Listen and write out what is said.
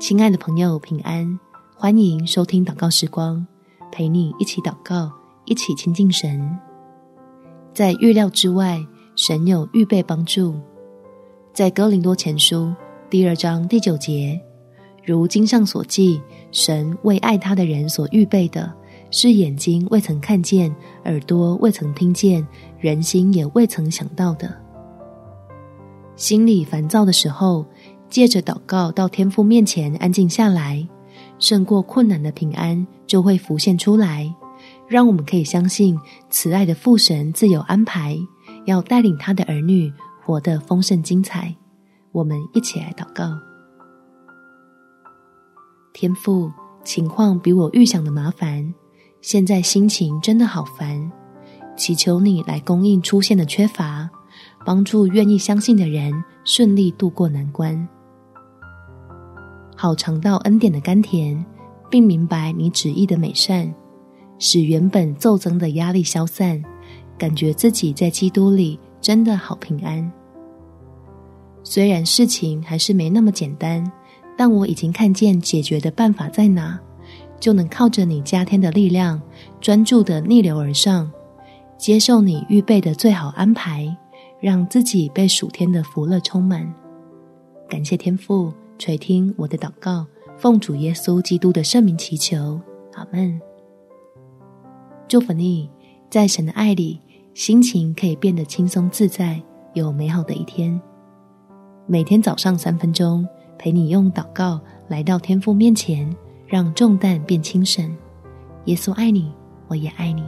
亲爱的朋友，平安！欢迎收听祷告时光，陪你一起祷告，一起亲近神。在预料之外，神有预备帮助。在哥林多前书第二章第九节，如经上所记，神为爱他的人所预备的，是眼睛未曾看见，耳朵未曾听见，人心也未曾想到的。心里烦躁的时候，借着祷告到天父面前安静下来，胜过困难的平安就会浮现出来，让我们可以相信慈爱的父神自有安排，要带领他的儿女活得丰盛精彩。我们一起来祷告：天父，情况比我预想的麻烦，现在心情真的好烦，祈求你来供应出现的缺乏，帮助愿意相信的人顺利度过难关。好尝到恩典的甘甜，并明白你旨意的美善，使原本骤增的压力消散，感觉自己在基督里真的好平安。虽然事情还是没那么简单，但我已经看见解决的办法在哪，就能靠着你加添的力量，专注的逆流而上，接受你预备的最好安排，让自己被属天的福乐充满。感谢天父。垂听我的祷告，奉主耶稣基督的圣名祈求，阿门。祝福你，在神的爱里，心情可以变得轻松自在，有美好的一天。每天早上三分钟，陪你用祷告来到天父面前，让重担变轻省。耶稣爱你，我也爱你。